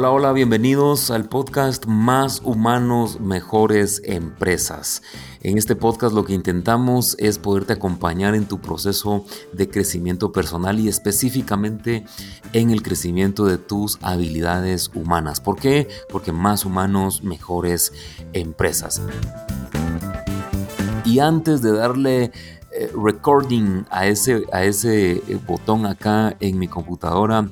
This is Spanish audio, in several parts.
Hola, hola, bienvenidos al podcast Más Humanos, Mejores Empresas. En este podcast lo que intentamos es poderte acompañar en tu proceso de crecimiento personal y específicamente en el crecimiento de tus habilidades humanas. ¿Por qué? Porque más humanos, mejores empresas. Y antes de darle eh, recording a ese, a ese eh, botón acá en mi computadora,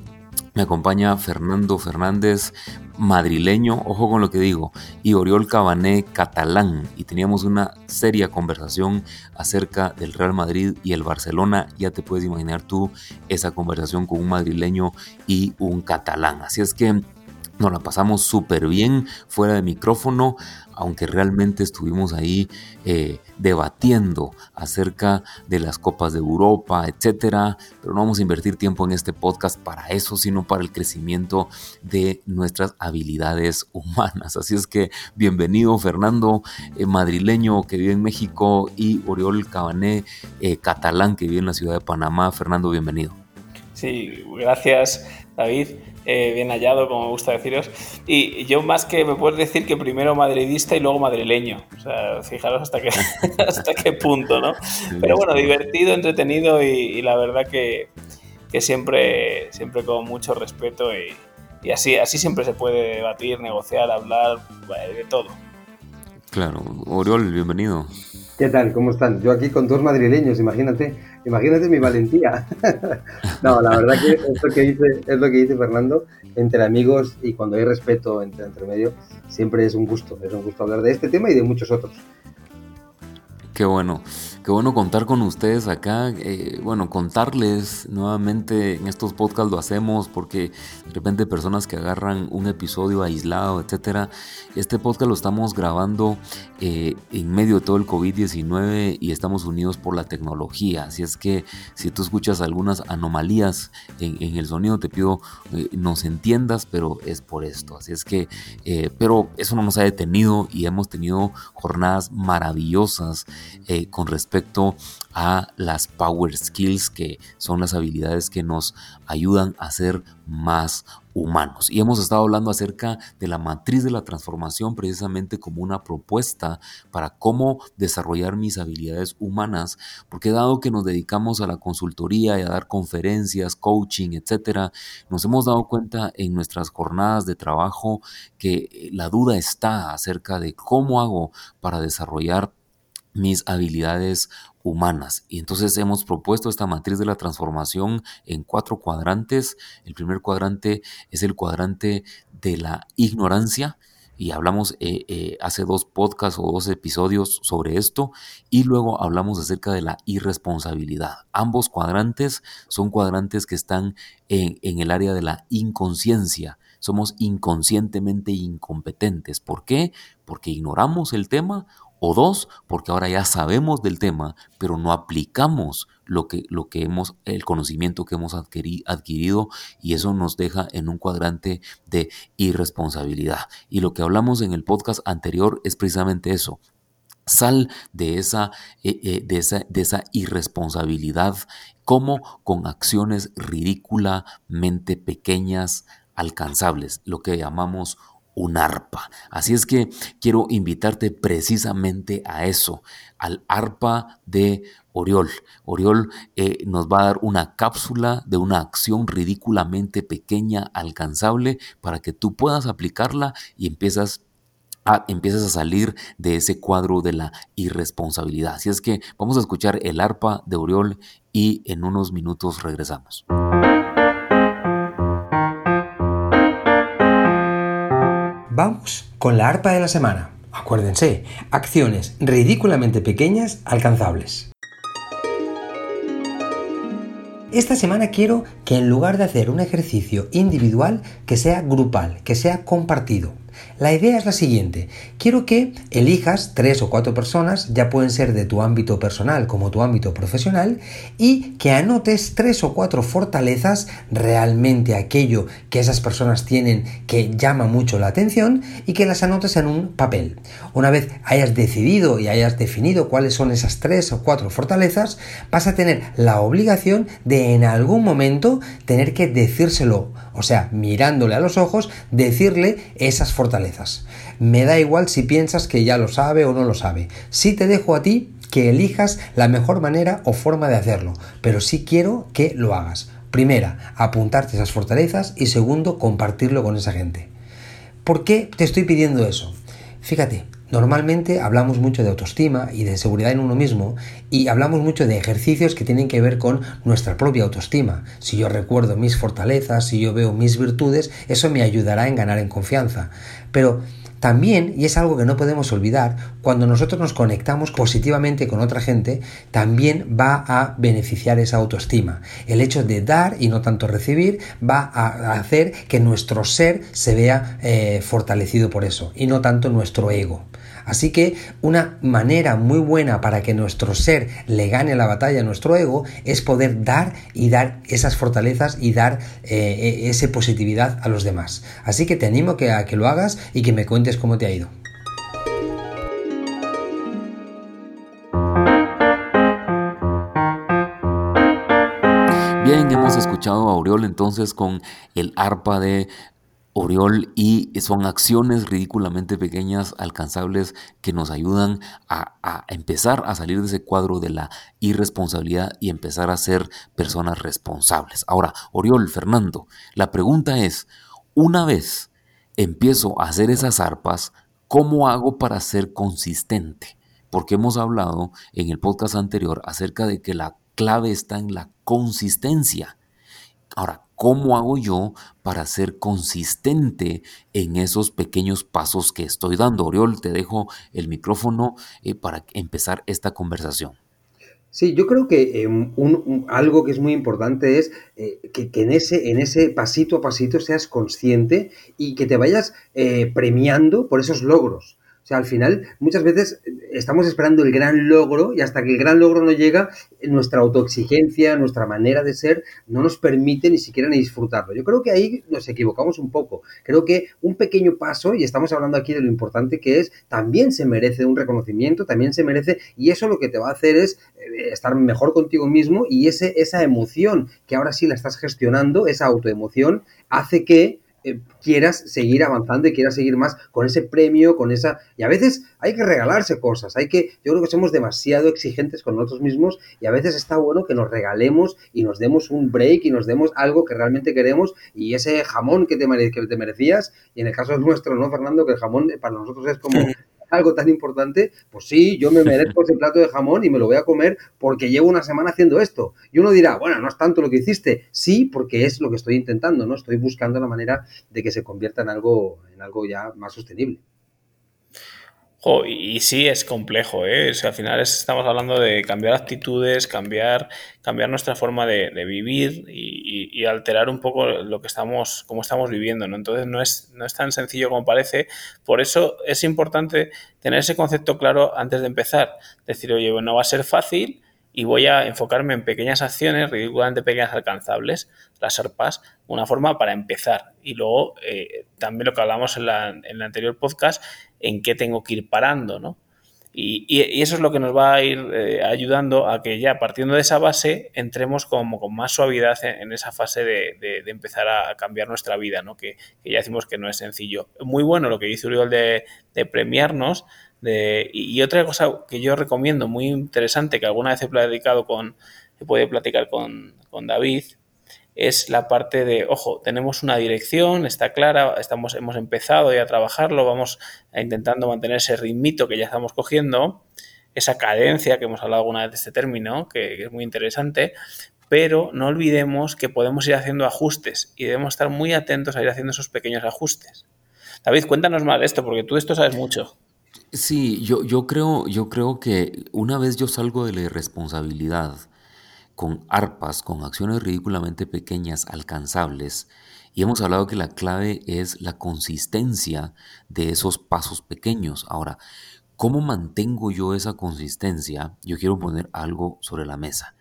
me acompaña Fernando Fernández, madrileño, ojo con lo que digo, y Oriol Cabané, catalán. Y teníamos una seria conversación acerca del Real Madrid y el Barcelona. Ya te puedes imaginar tú esa conversación con un madrileño y un catalán. Así es que nos la pasamos súper bien fuera de micrófono, aunque realmente estuvimos ahí eh, debatiendo acerca de las copas de Europa, etcétera. Pero no vamos a invertir tiempo en este podcast para eso, sino para el crecimiento de nuestras habilidades humanas. Así es que bienvenido, Fernando, eh, madrileño que vive en México, y Oriol Cabané, eh, catalán que vive en la ciudad de Panamá. Fernando, bienvenido. Sí, gracias, David. Eh, bien hallado, como me gusta deciros. Y yo más que me puedes decir que primero madridista y luego madrileño. O sea, fijaros hasta qué, hasta qué punto, ¿no? Pero bueno, divertido, entretenido y, la verdad que, que, siempre, siempre con mucho respeto y, y, así, así siempre se puede debatir, negociar, hablar, de todo. Claro. Oriol, bienvenido. ¿Qué tal? ¿Cómo están? Yo aquí con dos madrileños, imagínate, imagínate mi valentía. no, la verdad que es lo que, dice, es lo que dice Fernando, entre amigos y cuando hay respeto entre, entre medio, siempre es un gusto, es un gusto hablar de este tema y de muchos otros. Qué bueno. Qué bueno contar con ustedes acá. Eh, bueno, contarles nuevamente en estos podcasts lo hacemos porque de repente personas que agarran un episodio aislado, etcétera. Este podcast lo estamos grabando eh, en medio de todo el COVID-19 y estamos unidos por la tecnología. Así es que si tú escuchas algunas anomalías en, el sonido, te pido eh, nos entiendas, pero es por esto. Así es que, pero eso no nos ha detenido y hemos tenido jornadas maravillosas con respecto a las power skills, que son las habilidades que nos ayudan a ser más humanos. Y hemos estado hablando acerca de la matriz de la transformación precisamente como una propuesta para cómo desarrollar mis habilidades humanas, porque dado que nos dedicamos a la consultoría y a dar conferencias, coaching, etcétera, nos hemos dado cuenta en nuestras jornadas de trabajo que la duda está acerca de cómo hago para desarrollar mis habilidades humanas. Y entonces hemos propuesto esta matriz de la transformación en cuatro cuadrantes. El primer cuadrante es el cuadrante de la ignorancia. Y hablamos eh, eh, hace dos podcasts o dos episodios sobre esto. Y luego hablamos acerca de la irresponsabilidad. Ambos cuadrantes son cuadrantes que están en, en el área de la inconsciencia somos inconscientemente incompetentes. ¿Por qué? Porque ignoramos el tema o dos, porque ahora ya sabemos del tema, pero no aplicamos lo que, lo que hemos, el conocimiento que hemos adquirido y eso nos deja en un cuadrante de irresponsabilidad. Y lo que hablamos en el podcast anterior es precisamente eso. Sal de esa, eh, eh, de esa, de esa irresponsabilidad como con acciones ridículamente pequeñas, alcanzables, lo que llamamos un arpa. Así es que quiero invitarte precisamente a eso, al arpa de Oriol. Oriol eh, nos va a dar una cápsula de una acción ridículamente pequeña, alcanzable, para que tú puedas aplicarla y empiezas a, empiezas a salir de ese cuadro de la irresponsabilidad. Así es que vamos a escuchar el arpa de Oriol y en unos minutos regresamos. Vamos con la arpa de la semana. Acuérdense, acciones ridículamente pequeñas alcanzables. Esta semana quiero que en lugar de hacer un ejercicio individual, que sea grupal, que sea compartido. La idea es la siguiente. Quiero que elijas tres o cuatro personas, ya pueden ser de tu ámbito personal como tu ámbito profesional, y que anotes tres o cuatro fortalezas, realmente aquello que esas personas tienen que llama mucho la atención, y que las anotes en un papel. Una vez hayas decidido y hayas definido cuáles son esas tres o cuatro fortalezas, vas a tener la obligación de en algún momento tener que decírselo, o sea, mirándole a los ojos, decirle esas fortalezas. Me da igual si piensas que ya lo sabe o no lo sabe. Si te dejo a ti que elijas la mejor manera o forma de hacerlo, pero sí quiero que lo hagas. Primera, apuntarte esas fortalezas y segundo, compartirlo con esa gente. ¿Por qué te estoy pidiendo eso? Fíjate, Normalmente hablamos mucho de autoestima y de seguridad en uno mismo y hablamos mucho de ejercicios que tienen que ver con nuestra propia autoestima. Si yo recuerdo mis fortalezas, si yo veo mis virtudes, eso me ayudará en ganar en confianza. Pero también, y es algo que no podemos olvidar, cuando nosotros nos conectamos positivamente con otra gente, también va a beneficiar esa autoestima. El hecho de dar y no tanto recibir va a hacer que nuestro ser se vea eh, fortalecido por eso y no tanto nuestro ego. Así que una manera muy buena para que nuestro ser le gane la batalla a nuestro ego es poder dar y dar esas fortalezas y dar eh, e, esa positividad a los demás. Así que te animo que, a que lo hagas y que me cuentes cómo te ha ido. Bien, hemos escuchado a Oriol entonces con el arpa de Oriol y son acciones ridículamente pequeñas, alcanzables, que nos ayudan a, empezar a salir de ese cuadro de la irresponsabilidad y empezar a ser personas responsables. Ahora, Oriol, Fernando, la pregunta es, una vez empiezo a hacer esas arpas, ¿cómo hago para ser consistente? Porque hemos hablado en el podcast anterior acerca de que la clave está en la consistencia. Ahora, ¿cómo hago yo para ser consistente en esos pequeños pasos que estoy dando? Oriol, te dejo el micrófono eh, para empezar esta conversación. Sí, yo creo que em, algo que es muy importante es eh, que, en, ese, en ese pasito a pasito seas consciente y que te vayas eh, premiando por esos logros. O sea, al final, muchas veces estamos esperando el gran logro y hasta que el gran logro no llega, nuestra autoexigencia, nuestra manera de ser, no nos permite ni siquiera ni disfrutarlo. Yo creo que ahí nos equivocamos un poco. Creo que un pequeño paso, y estamos hablando aquí de lo importante que es, también se merece un reconocimiento, también se merece, y eso lo que te va a hacer es eh, estar mejor contigo mismo y ese, esa emoción que ahora sí la estás gestionando, esa autoemoción, hace que eh, quieras seguir avanzando y quieras seguir más con ese premio, con esa... Y a veces hay que regalarse cosas, hay que... Yo creo que somos demasiado exigentes con nosotros mismos y a veces está bueno que nos regalemos y nos demos un break y nos demos algo que realmente queremos y ese jamón que te, que te merecías, y en el caso nuestro, ¿no, Fernando? Que el jamón para nosotros es como algo tan importante, pues sí, yo me merezco ese plato de jamón y me lo voy a comer porque llevo una semana haciendo esto. Y uno dirá, bueno, no es tanto lo que hiciste. Sí, porque es lo que estoy intentando, ¿no? Estoy buscando la manera de que se convierta en algo, en algo ya más sostenible y sí es complejo, ¿eh? al final estamos hablando de cambiar actitudes, cambiar, cambiar nuestra forma de, vivir y, alterar un poco lo que estamos, cómo estamos viviendo, ¿no? Entonces no es, no es tan sencillo como parece. Por eso es importante tener ese concepto claro antes de empezar. Decir, oye, bueno, va a ser fácil, y voy a enfocarme en pequeñas acciones ridículamente pequeñas alcanzables, las ARPAs, una forma para empezar. Y luego eh, también lo que hablamos en, la, en, el anterior podcast, en qué tengo que ir parando, ¿no? Y, eso es lo que nos va a ir eh, ayudando a que ya partiendo de esa base entremos como con más suavidad en, esa fase de, empezar a cambiar nuestra vida, ¿no? Que, ya decimos que no es sencillo. Muy bueno lo que dice Uriol de, de premiarnos, y, otra cosa que yo recomiendo, muy interesante, que alguna vez he platicado con, he podido platicar con, David, es la parte de, ojo, tenemos una dirección, está clara, estamos, hemos empezado ya a trabajarlo, vamos a intentando mantener ese ritmito que ya estamos cogiendo, esa cadencia que hemos hablado alguna vez de este término, que, es muy interesante, pero no olvidemos que podemos ir haciendo ajustes y debemos estar muy atentos a ir haciendo esos pequeños ajustes. David, cuéntanos más de esto, porque tú de esto sabes mucho. Sí, yo, yo, creo, yo creo que una vez yo salgo de la irresponsabilidad, con arpas, con acciones ridículamente pequeñas, alcanzables, y hemos hablado que la clave es la consistencia de esos pasos pequeños. Ahora, ¿cómo mantengo yo esa consistencia? Yo quiero poner algo sobre la mesa.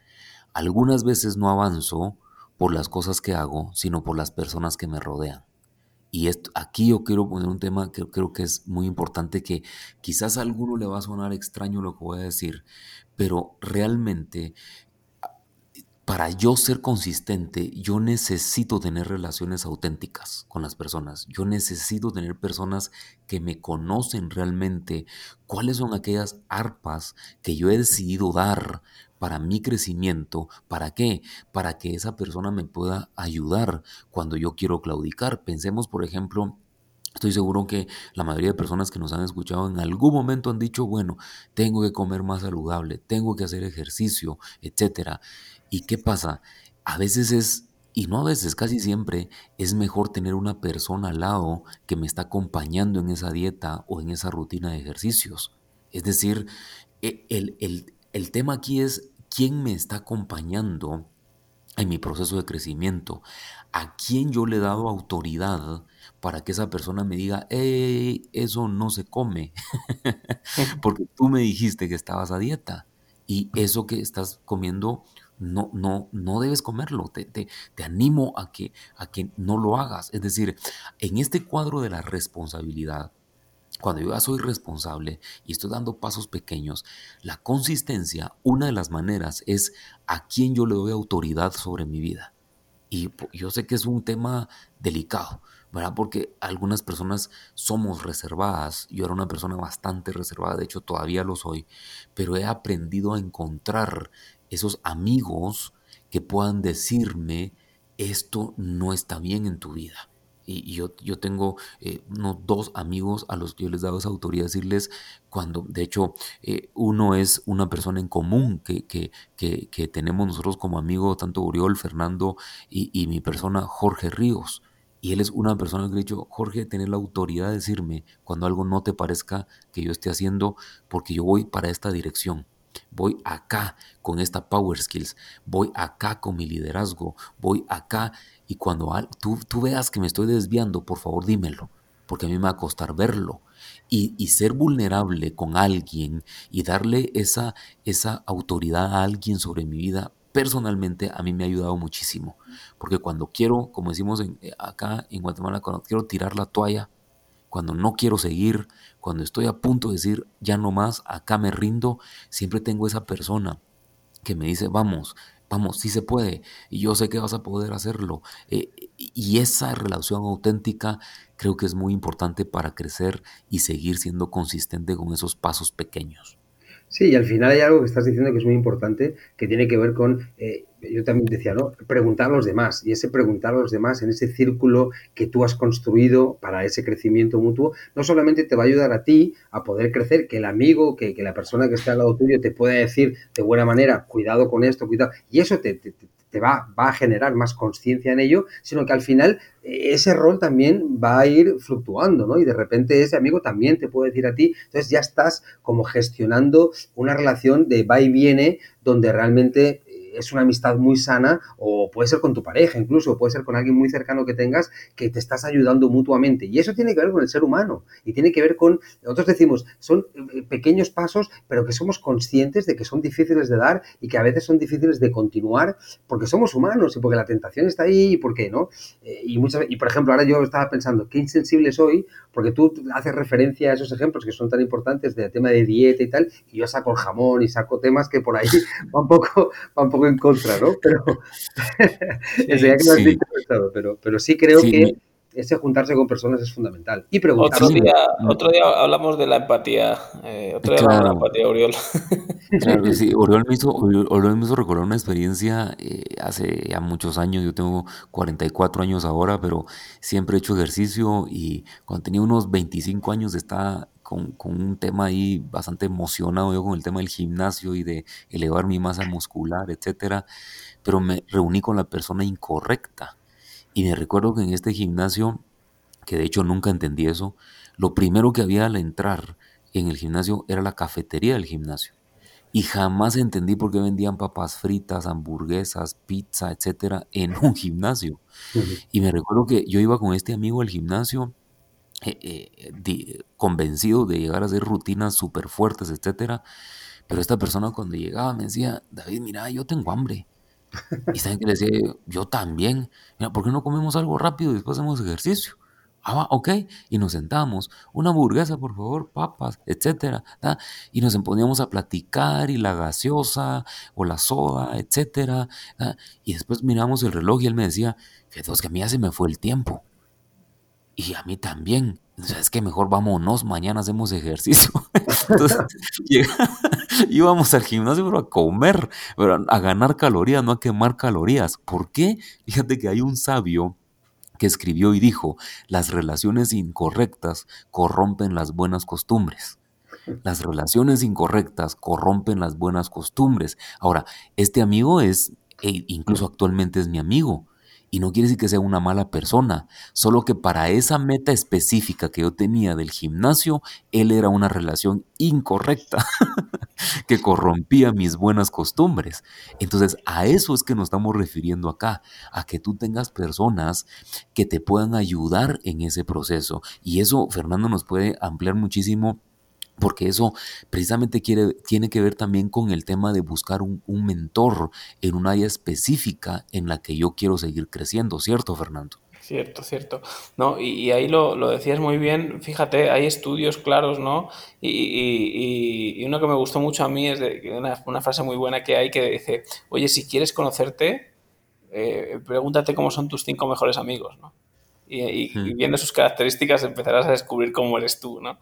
Algunas veces no avanzo por las cosas que hago, sino por las personas que me rodean. Y aquí yo quiero poner un tema que creo que es muy importante, que quizás a alguno le va a sonar extraño lo que voy a decir, pero realmente para yo ser consistente, yo necesito tener relaciones auténticas con las personas. Yo necesito tener personas que me conocen realmente cuáles son aquellas arpas que yo he decidido dar para mi crecimiento. ¿Para qué? Para que esa persona me pueda ayudar cuando yo quiero claudicar. Pensemos, por ejemplo, Estoy seguro que la mayoría de personas que nos han escuchado en algún momento han dicho, bueno, tengo que comer más saludable, tengo que hacer ejercicio, etc. ¿Y qué pasa? A veces es, y no a veces, casi siempre, es mejor tener una persona al lado que me está acompañando en esa dieta o en esa rutina de ejercicios. Es decir, e, el, el tema aquí es quién me está acompañando en mi proceso de crecimiento, a quién yo le he dado autoridad para que esa persona me diga, hey, eso no se come, porque tú me dijiste que estabas a dieta y eso que estás comiendo no, no, no debes comerlo. Te, te, te, animo a que, a que no lo hagas. Es decir, en este cuadro de la responsabilidad, cuando yo ya soy responsable y estoy dando pasos pequeños, la consistencia, una de las maneras es a quién yo le doy autoridad sobre mi vida. Y yo sé que es un tema delicado, ¿verdad? Porque algunas personas somos reservadas. Yo era una persona bastante reservada, de hecho todavía lo soy, pero he aprendido a encontrar esos amigos que puedan decirme, esto no está bien en tu vida. Y, yo, yo tengo eh, unos dos amigos a los que yo les dado esa autoridad, decirles cuando, de hecho, eh, uno es una persona en común que, que, que, tenemos nosotros como amigo, tanto Uriol, Fernando y, y, mi persona, Jorge Ríos. Y él es una persona que ha dicho, Jorge, tener la autoridad de decirme cuando algo no te parezca que yo esté haciendo, porque yo voy para esta dirección voy acá con esta Power Skills, voy acá con mi liderazgo, voy acá y cuando tú, tú veas que me estoy desviando, por favor dímelo, porque a mí me va a costar verlo. Y, y, ser vulnerable con alguien y darle esa, esa autoridad a alguien sobre mi vida, personalmente a mí me ha ayudado muchísimo. Porque cuando quiero, como decimos eh, acá en Guatemala, cuando quiero tirar la toalla, cuando no quiero seguir, cuando estoy a punto de decir ya no más, acá me rindo, siempre tengo esa persona que me dice, vamos, vamos, sí se puede, y yo sé que vas a poder hacerlo. Eh, y esa relación auténtica creo que es muy importante para crecer y seguir siendo consistente con esos pasos pequeños. Sí, y al final hay algo que estás diciendo que es muy importante, que tiene que ver con, eh, yo también decía, ¿no? Preguntar a los demás. Y ese preguntar a los demás en ese círculo que tú has construido para ese crecimiento mutuo, no solamente te va a ayudar a ti a poder crecer, que el amigo, que, que la persona que está al lado tuyo te pueda decir de buena manera, cuidado con esto, cuidado. Y eso te, te, te va, va, a generar más conciencia en ello, sino que al final eh, ese rol también va a ir fluctuando, ¿no? Y de repente ese amigo también te puede decir a ti, entonces ya estás como gestionando una relación de va y viene donde realmente es una amistad muy sana o puede ser con tu pareja incluso, puede ser con alguien muy cercano que tengas que te estás ayudando mutuamente. Y eso tiene que ver con el ser humano y tiene que ver con, nosotros decimos, son eh, pequeños pasos, pero que somos conscientes de que son difíciles de dar y que a veces son difíciles de continuar porque somos humanos y porque la tentación está ahí y porque no. Eh, y, muchas, y por ejemplo, ahora yo estaba pensando, qué insensible soy porque tú haces referencia a esos ejemplos que son tan importantes del tema de dieta y tal, y yo saco el jamón y saco temas que por ahí van poco, va un poco en contra, ¿no? Pero, sí, que sí. Dicho, pero, pero sí creo sí, que ese juntarse con personas es fundamental. Y preguntar. Otro día, otro día hablamos de la empatía. Eh, otro día claro. hablamos de la empatía, Oriol. Claro que sí. Oriol me hizo, Oriol me hizo recordar una experiencia eh, hace ya muchos años. Yo tengo 44 años ahora, pero siempre he hecho ejercicio y cuando tenía unos 25 años estaba con, con, un tema ahí bastante emocionado yo con el tema del gimnasio y de elevar mi masa muscular, etcétera, pero me reuní con la persona incorrecta. Y me recuerdo que en este gimnasio, que de hecho nunca entendí eso, lo primero que había al entrar en el gimnasio era la cafetería del gimnasio. y jamás entendí por qué vendían papas fritas, hamburguesas, pizza, etcétera, en un gimnasio. Y me recuerdo que yo iba con este amigo al gimnasio eh, eh, convencido de llegar a hacer rutinas súper fuertes, etcétera. Pero esta persona cuando llegaba me decía, David, mira, yo tengo hambre. Y saben que le decía, yo también. Mira, ¿por qué no comemos algo rápido y después hacemos ejercicio? Ah, ok. Y nos sentamos. Una hamburguesa, por favor, papas, etcétera. Y nos poníamos a platicar y la gaseosa o la soda, etcétera. Y después miramos el reloj y él me decía, fíjate, que a mí ya se me fue el tiempo. Y a mí también. Es que mejor vámonos, mañana hacemos ejercicio. Entonces, íbamos al gimnasio pero a comer, pero a ganar calorías, no a quemar calorías. ¿Por qué? Fíjate que hay un sabio que escribió y dijo, las relaciones incorrectas corrompen las buenas costumbres. Las relaciones incorrectas corrompen las buenas costumbres. Ahora, este amigo es, e incluso actualmente es mi amigo, y no quiere decir que sea una mala persona, solo que para esa meta específica que yo tenía del gimnasio, él era una relación incorrecta que corrompía mis buenas costumbres. Entonces, a eso es que nos estamos refiriendo acá, a que tú tengas personas que te puedan ayudar en ese proceso. Y eso, Fernando, nos puede ampliar muchísimo porque eso precisamente quiere, tiene que ver también con el tema de buscar un, mentor en un área específica en la que yo quiero seguir creciendo, ¿cierto, Fernando? Cierto, cierto. No, y, ahí lo, decías muy bien, fíjate, hay estudios claros, ¿no? Y, uno que me gustó mucho a mí es de una, frase muy buena que hay que dice, oye, si quieres conocerte, eh, pregúntate cómo son tus cinco mejores amigos, ¿no? Y, hmm. viendo sus características empezarás a descubrir cómo eres tú, ¿no?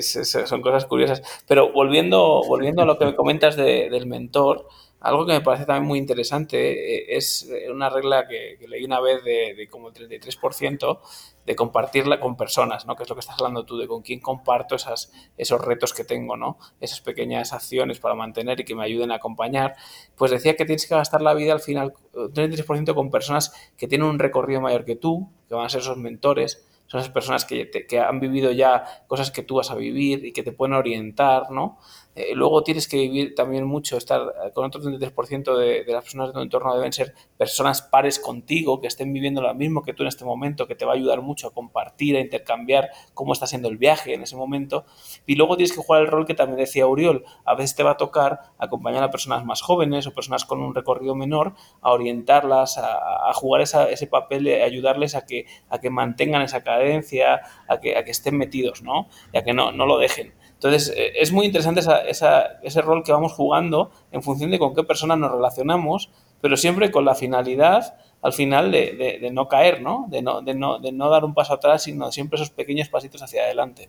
Son cosas curiosas. Pero volviendo, volviendo a lo que me comentas del mentor, algo que me parece también muy interesante eh, es una regla que, leí una vez de, como el 33% de compartirla con personas, ¿no? Que es lo que estás hablando tú, de con quién comparto esas, esos retos que tengo, ¿no? Esas pequeñas acciones para mantener y que me ayuden a acompañar. Pues decía que tienes que gastar la vida al final, un 33% con personas que tienen un recorrido mayor que tú, que van a ser esos mentores, son esas personas que, que, han vivido ya cosas que tú vas a vivir y que te pueden orientar, ¿no? Eh, luego tienes que vivir también mucho, estar con otro 33% de, de las personas de tu entorno deben ser personas pares contigo, que estén viviendo lo mismo que tú en este momento, que te va a ayudar mucho a compartir, a intercambiar cómo está siendo el viaje en ese momento. Y luego tienes que jugar el rol que también decía Uriol, a veces te va a tocar acompañar a personas más jóvenes o personas con un recorrido menor, a orientarlas, a, jugar ese papel, a ayudarles a que, a que mantengan esa cadencia, a que, a que estén metidos, ¿no? Y a que no, no lo dejen. Entonces, eh, es muy interesante ese rol que vamos jugando en función de con qué personas nos relacionamos, pero siempre con la finalidad, al final, de, no caer, ¿no? De, no, de, no, de no dar un paso atrás, sino siempre esos pequeños pasitos hacia adelante.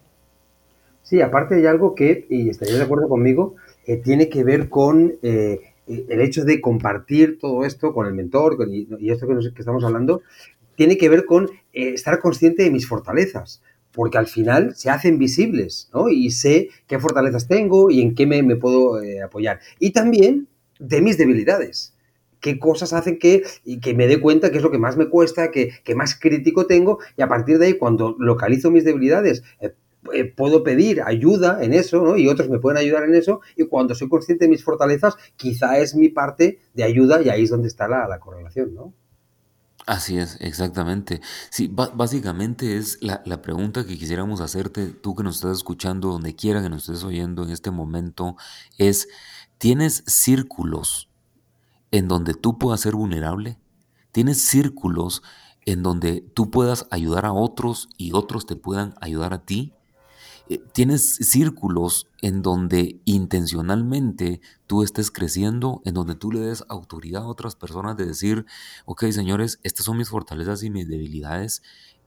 Sí, aparte hay algo que, y estaría de acuerdo conmigo, eh, tiene que ver con eh, el hecho de compartir todo esto con el mentor y, esto que, que, estamos hablando, tiene que ver con estar consciente de mis fortalezas porque al final se hacen visibles, ¿no? Y sé qué fortalezas tengo y en qué me, puedo eh, apoyar. Y también de mis debilidades. Qué cosas hacen que, y que me dé cuenta qué es lo que más me cuesta, qué, más crítico tengo, y a partir de ahí, cuando localizo mis debilidades, eh, eh, puedo pedir ayuda en eso. Y otros me pueden ayudar en eso, y cuando soy consciente de mis fortalezas, quizá es mi parte de ayuda y ahí es donde está la, la correlación, ¿no? Así es, exactamente. Sí, básicamente es la, la, pregunta que quisiéramos hacerte, tú que nos estás escuchando, donde quiera que nos estés oyendo en este momento, es, ¿tienes círculos en donde tú puedas ser vulnerable? ¿Tienes círculos en donde tú puedas ayudar a otros y otros te puedan ayudar a ti? Eh, tienes círculos en donde intencionalmente tú estés creciendo, en donde tú le des autoridad a otras personas de decir, ok señores, estas son mis fortalezas y mis debilidades.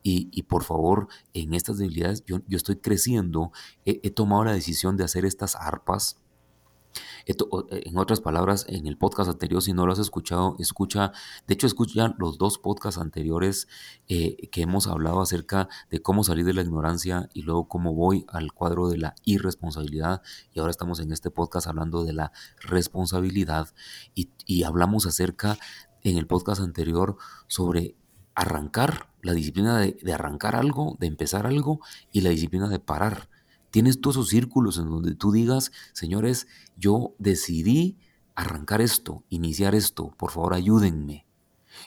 Y, por favor, en estas debilidades yo, yo estoy creciendo, he tomado la decisión de hacer estas arpas, eh, en otras palabras, en el podcast anterior, si no lo has escuchado, escucha, de hecho escucha los dos podcasts anteriores eh, que hemos hablado acerca de cómo salir de la ignorancia y luego cómo voy al cuadro de la irresponsabilidad. Y ahora estamos en este podcast hablando de la responsabilidad y, hablamos acerca en el podcast anterior sobre arrancar, la disciplina de, de arrancar algo, de empezar algo y la disciplina de parar Tienes todos esos círculos en donde tú digas, señores, yo decidí arrancar esto, iniciar esto, por favor ayúdenme.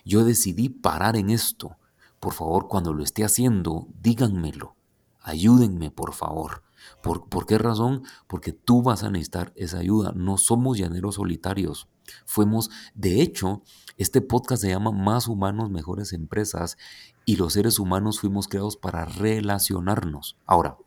Yo decidí parar en esto. Por favor, cuando lo esté haciendo, díganmelo. Ayúdenme, por favor. ¿Por, ¿Por, qué razón? Porque tú vas a necesitar esa ayuda. No somos llaneros solitarios. Fuimos, de hecho, este podcast se llama Más humanos, mejores empresas y los seres humanos fuimos creados para relacionarnos. Ahora,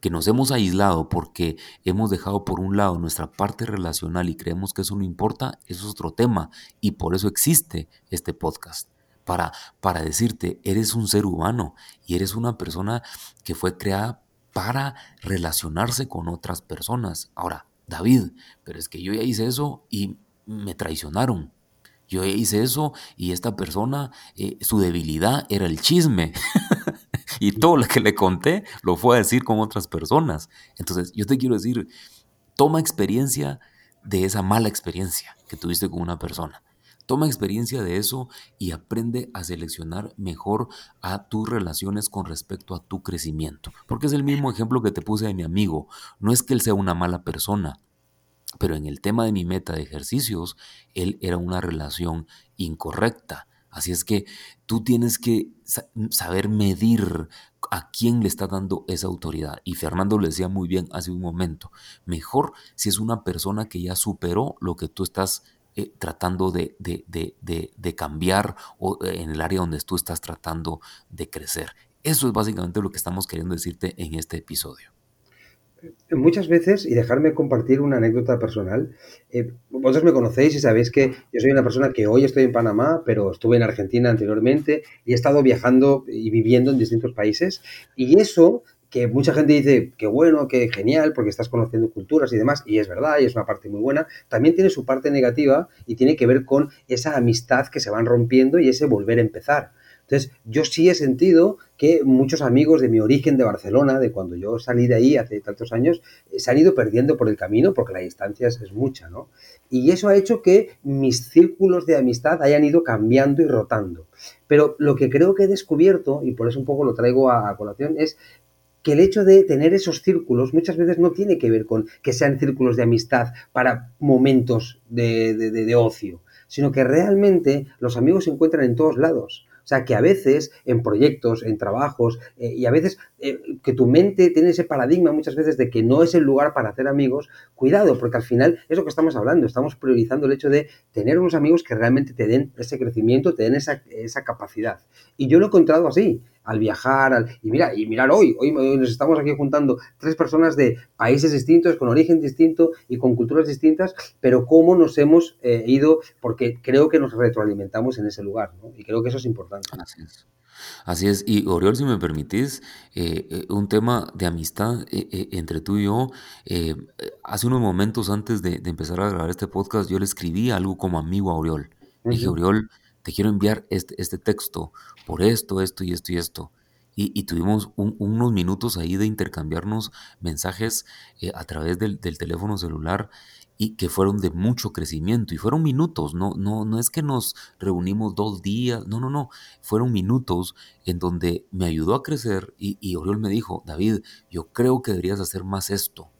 que nos hemos aislado porque hemos dejado por un lado nuestra parte relacional y creemos que eso no importa, eso es otro tema y por eso existe este podcast. Para, para decirte, eres un ser humano y eres una persona que fue creada para relacionarse con otras personas. Ahora, David, pero es que yo ya hice eso y me traicionaron. Yo hice eso y esta persona, eh, su debilidad era el chisme. y todo lo que le conté lo fue a decir con otras personas. Entonces, yo te quiero decir, toma experiencia de esa mala experiencia que tuviste con una persona. Toma experiencia de eso y aprende a seleccionar mejor a tus relaciones con respecto a tu crecimiento. Porque es el mismo ejemplo que te puse de mi amigo. No es que él sea una mala persona, pero en el tema de mi meta de ejercicios, él era una relación incorrecta. Así es que tú tienes que saber medir a quién le está dando esa autoridad. Y Fernando lo decía muy bien hace un momento. Mejor si es una persona que ya superó lo que tú estás eh, tratando de, de, cambiar o eh, en el área donde tú estás tratando de crecer. Eso es básicamente lo que estamos queriendo decirte en este episodio. Muchas veces, y dejarme compartir una anécdota personal, eh, vosotros me conocéis y sabéis que yo soy una persona que hoy estoy en Panamá, pero estuve en Argentina anteriormente y he estado viajando y viviendo en distintos países. Y eso que mucha gente dice que bueno, que genial, porque estás conociendo culturas y demás, y es verdad, y es una parte muy buena, también tiene su parte negativa y tiene que ver con esa amistad que se van rompiendo y ese volver a empezar. Entonces, yo sí he sentido que muchos amigos de mi origen de Barcelona, de cuando yo salí de ahí hace tantos años, se han ido perdiendo por el camino porque la distancia es, mucha, ¿no? Y eso ha hecho que mis círculos de amistad hayan ido cambiando y rotando. Pero lo que creo que he descubierto, y por eso un poco lo traigo a, colación, es que el hecho de tener esos círculos muchas veces no tiene que ver con que sean círculos de amistad para momentos de, de ocio, sino que realmente los amigos se encuentran en todos lados. O sea, que a veces en proyectos, en trabajos, eh, y a veces eh, que tu mente tiene ese paradigma muchas veces de que no es el lugar para hacer amigos, cuidado, porque al final es lo que estamos hablando, estamos priorizando el hecho de tener unos amigos que realmente te den ese crecimiento, te den esa, esa capacidad. Y yo lo he encontrado así al viajar, al, y mira, y mirar hoy, hoy nos estamos aquí juntando tres personas de países distintos, con origen distinto y con culturas distintas, pero cómo nos hemos eh, ido, porque creo que nos retroalimentamos en ese lugar, ¿no? Y creo que eso es importante. Así es. Así es, y Oriol, si me permitís, eh, eh, un tema de amistad entre tú y yo. hace unos momentos antes de, empezar a grabar este podcast, yo le escribí algo como amigo a Oriol. Dije, Oriol, te quiero enviar este, este texto por esto, esto y esto y esto. Y, tuvimos unos minutos ahí de intercambiarnos mensajes eh, a través del, teléfono celular y que fueron de mucho crecimiento y fueron minutos, no, no, no es que nos reunimos dos días, no, no, no, fueron minutos en donde me ayudó a crecer y, y Oriol me dijo, David, yo creo que deberías hacer más esto,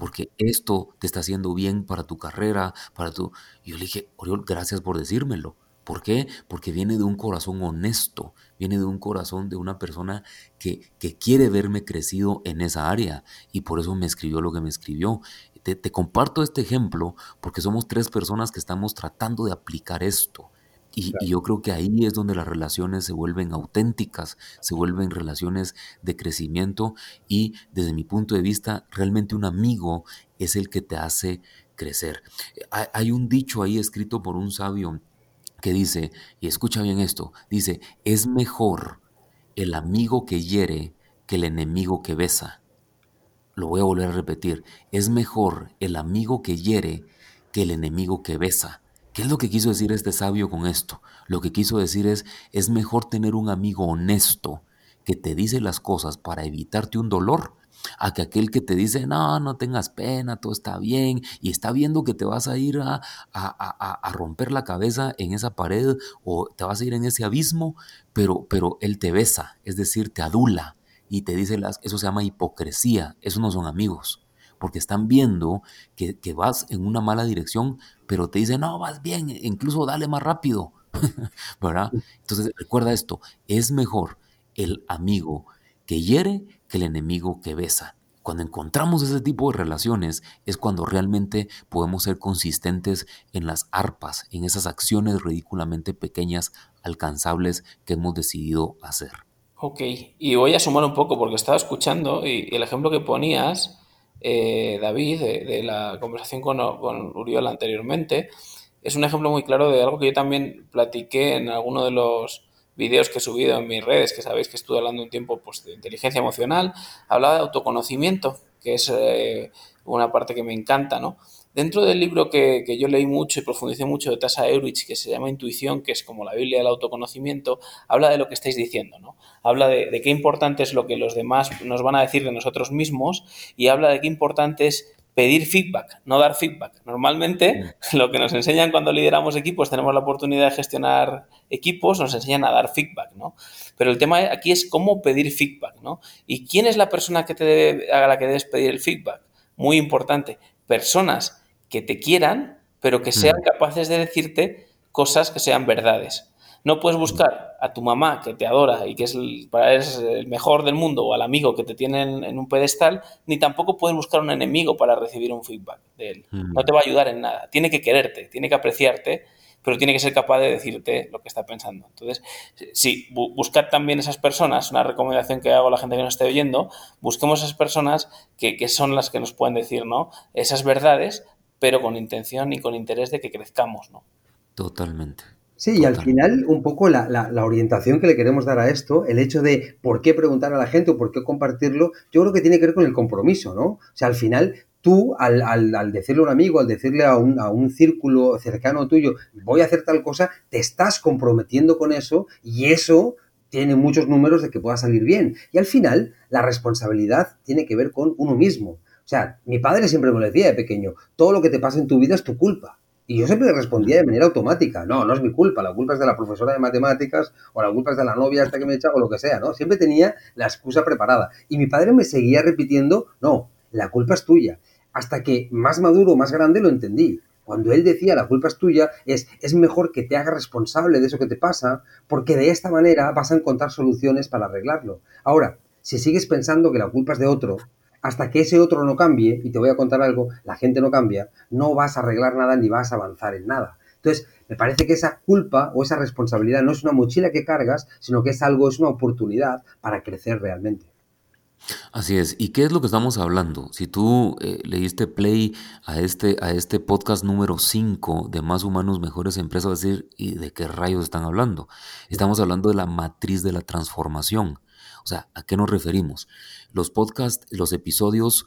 porque esto te está haciendo bien para tu carrera, para tu... Y yo le dije, Oriol, gracias por decírmelo. ¿Por qué? Porque viene de un corazón honesto, viene de un corazón de una persona que, que quiere verme crecido en esa área y por eso me escribió lo que me escribió. Te, te comparto este ejemplo porque somos tres personas que estamos tratando de aplicar esto. Y, y, yo creo que ahí es donde las relaciones se vuelven auténticas, se vuelven relaciones de crecimiento y desde mi punto de vista, realmente un amigo es el que te hace crecer. Hay un dicho ahí escrito por un sabio que dice, y escucha bien esto, dice, es mejor el amigo que hiere que el enemigo que besa. Lo voy a volver a repetir, es mejor el amigo que hiere que el enemigo que besa. ¿Qué es lo que quiso decir este sabio con esto? Lo que quiso decir es, es mejor tener un amigo honesto que te dice las cosas para evitarte un dolor a que aquel que te dice, no, no tengas pena, todo está bien, y está viendo que te vas a ir a, a, romper la cabeza en esa pared o te vas a ir en ese abismo, pero, pero él te besa, es decir, te adula, y te dice las, eso se llama hipocresía, eso no son amigos, porque están viendo que, que vas en una mala dirección, pero te dicen, no, vas bien, incluso dale más rápido, ¿verdad? Entonces recuerda esto, es mejor el amigo que hiere que el enemigo que besa. Cuando encontramos ese tipo de relaciones es cuando realmente podemos ser consistentes en las arpas, en esas acciones ridículamente pequeñas, alcanzables que hemos decidido hacer. Ok, y voy a sumar un poco porque estaba escuchando y el ejemplo que ponías, eh, David, de, la conversación con, con Uriol anteriormente, es un ejemplo muy claro de algo que yo también platiqué en alguno de los vídeos que he subido en mis redes, que sabéis que estuve hablando un tiempo pues, de inteligencia emocional, hablaba de autoconocimiento, que es eh, una parte que me encanta, ¿no? Dentro del libro que, yo leí mucho y profundicé mucho de Tasa Eurich, que se llama Intuición, que es como la Biblia del autoconocimiento, habla de lo que estáis diciendo, ¿no? Habla de, de qué importante es lo que los demás nos van a decir de nosotros mismos y habla de qué importante es pedir feedback, no dar feedback. Normalmente lo que nos enseñan cuando lideramos equipos, tenemos la oportunidad de gestionar equipos, nos enseñan a dar feedback, ¿no? Pero el tema aquí es cómo pedir feedback, ¿no? ¿Y quién es la persona que te debe, a la que debes pedir el feedback? Muy importante, personas que te quieran, pero que sean capaces de decirte cosas que sean verdades. No puedes buscar a tu mamá que te adora y que es el, para es el mejor del mundo o al amigo que te tiene en, un pedestal, ni tampoco puedes buscar un enemigo para recibir un feedback de él. Mm. No te va a ayudar en nada. Tiene que quererte, tiene que apreciarte, pero tiene que ser capaz de decirte lo que está pensando. Entonces, sí, buscar también esas personas, una recomendación que hago a la gente que nos esté oyendo, busquemos esas personas que, que son las que nos pueden decir ¿no? esas verdades, pero con intención y con interés de que crezcamos. ¿no? Totalmente. Sí, y al final un poco la, la, orientación que le queremos dar a esto, el hecho de por qué preguntar a la gente o por qué compartirlo, yo creo que tiene que ver con el compromiso, ¿no? O sea, al final tú al, al, al decirle a un amigo, al decirle a un, a un círculo cercano tuyo, voy a hacer tal cosa, te estás comprometiendo con eso y eso tiene muchos números de que pueda salir bien. Y al final, la responsabilidad tiene que ver con uno mismo. O sea, mi padre siempre me lo decía de pequeño, todo lo que te pasa en tu vida es tu culpa. Y yo siempre respondía de manera automática, no, no es mi culpa, la culpa es de la profesora de matemáticas o la culpa es de la novia hasta que me echa o lo que sea, ¿no? Siempre tenía la excusa preparada. Y mi padre me seguía repitiendo, no, la culpa es tuya. Hasta que más maduro, más grande lo entendí. Cuando él decía la culpa es tuya, es, es mejor que te hagas responsable de eso que te pasa, porque de esta manera vas a encontrar soluciones para arreglarlo. Ahora, si sigues pensando que la culpa es de otro, hasta que ese otro no cambie, y te voy a contar algo, la gente no cambia, no vas a arreglar nada ni vas a avanzar en nada. Entonces, me parece que esa culpa o esa responsabilidad no es una mochila que cargas, sino que es algo, es una oportunidad para crecer realmente. Así es. ¿Y qué es lo que estamos hablando? Si tú eh, le diste play a este, a este podcast número 5 de Más Humanos, Mejores Empresas, vas a decir, ¿y de qué rayos están hablando? Estamos hablando de la matriz de la transformación. Sea, ¿a qué nos referimos? Los podcasts, los episodios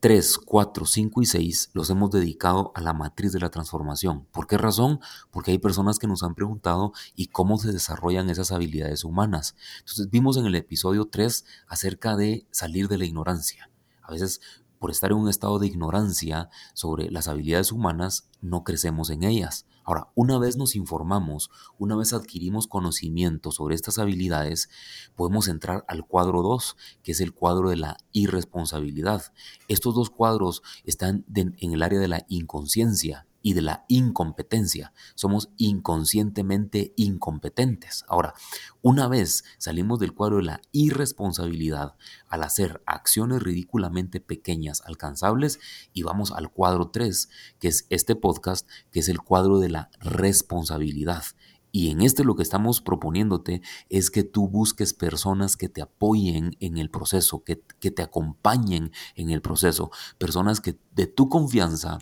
3, 4, 5 y 6 los hemos dedicado a la matriz de la transformación. ¿Por qué razón? Porque hay personas que nos han preguntado y cómo se desarrollan esas habilidades humanas. Entonces vimos en el episodio 3 acerca de salir de la ignorancia. A veces por estar en un estado de ignorancia sobre las habilidades humanas, no crecemos en ellas. Ahora, una vez nos informamos, una vez adquirimos conocimiento sobre estas habilidades, podemos entrar al cuadro 2, que es el cuadro de la irresponsabilidad. Estos dos cuadros están en el área de la inconsciencia y de la incompetencia. Somos inconscientemente incompetentes. Ahora, una vez salimos del cuadro de la irresponsabilidad al hacer acciones ridículamente pequeñas, alcanzables, y vamos al cuadro 3, que es este podcast, que es el cuadro de la responsabilidad. Y en este lo que estamos proponiéndote es que tú busques personas que te apoyen en el proceso, que, que te acompañen en el proceso, personas que de tu confianza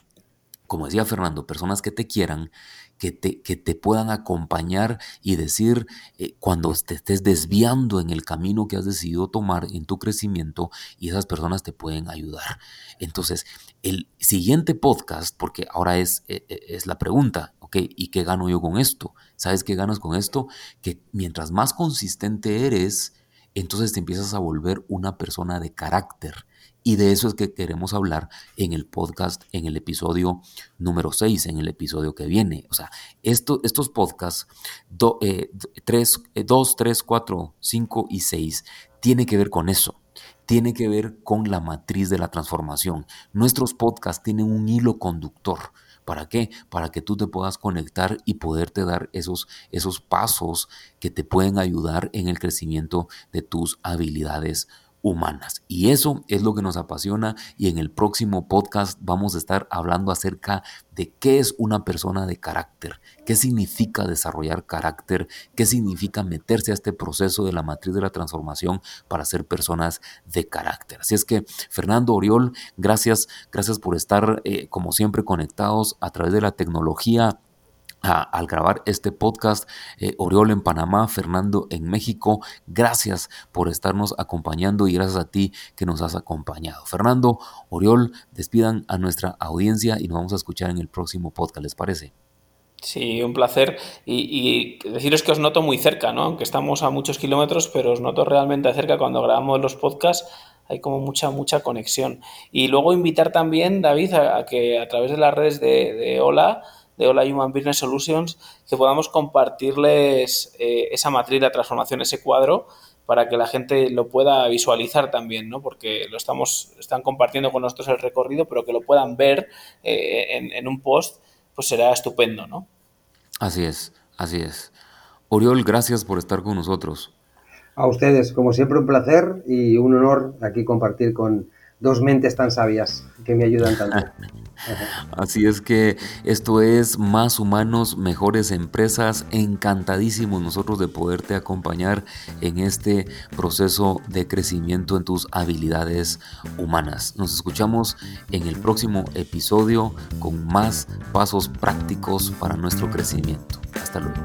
como decía Fernando, personas que te quieran, que te, que te puedan acompañar y decir eh, cuando te estés desviando en el camino que has decidido tomar en tu crecimiento y esas personas te pueden ayudar. Entonces, el siguiente podcast, porque ahora es, eh, eh, es la pregunta, ¿ok? ¿Y qué gano yo con esto? ¿Sabes qué ganas con esto? Que mientras más consistente eres, entonces te empiezas a volver una persona de carácter Y de eso es que queremos hablar en el podcast, en el episodio número 6, en el episodio que viene. O sea, esto, estos podcasts 2, 3, 4, 5 y 6 tiene que ver con eso. Tiene que ver con la matriz de la transformación. Nuestros podcasts tienen un hilo conductor. ¿Para qué? Para que tú te puedas conectar y poderte dar esos, esos pasos que te pueden ayudar en el crecimiento de tus habilidades humanas. Y eso es lo que nos apasiona y en el próximo podcast vamos a estar hablando acerca de qué es una persona de carácter, qué significa desarrollar carácter, qué significa meterse a este proceso de la matriz de la transformación para ser personas de carácter. Así es que Fernando Oriol, gracias, gracias por estar eh, como siempre conectados a través de la tecnología al grabar este podcast. Eh, Oriol en Panamá, Fernando en México, gracias por estarnos acompañando y gracias a ti que nos has acompañado. Fernando, Oriol, despidan a nuestra audiencia y nos vamos a escuchar en el próximo podcast, ¿les parece? Sí, un placer. Y, deciros que os noto muy cerca, ¿no? Aunque estamos a muchos kilómetros, pero os noto realmente cerca cuando grabamos los podcasts. Hay como mucha, mucha conexión. Y luego invitar también, David, a, que a través de las redes de, de Hola, de Hola Human Business Solutions, que podamos compartirles eh, esa matriz de transformación, ese cuadro, para que la gente lo pueda visualizar también, ¿no? Porque lo estamos, están compartiendo con nosotros el recorrido, pero que lo puedan ver eh, en, en, un post, pues será estupendo, ¿no? Así es, así es. Oriol, gracias por estar con nosotros. A ustedes, como siempre, un placer y un honor aquí compartir con dos mentes tan sabias que me ayudan tanto. Así es que esto es Más Humanos, Mejores Empresas. Encantadísimos nosotros de poderte acompañar en este proceso de crecimiento en tus habilidades humanas. Nos escuchamos en el próximo episodio con más pasos prácticos para nuestro crecimiento. Hasta luego.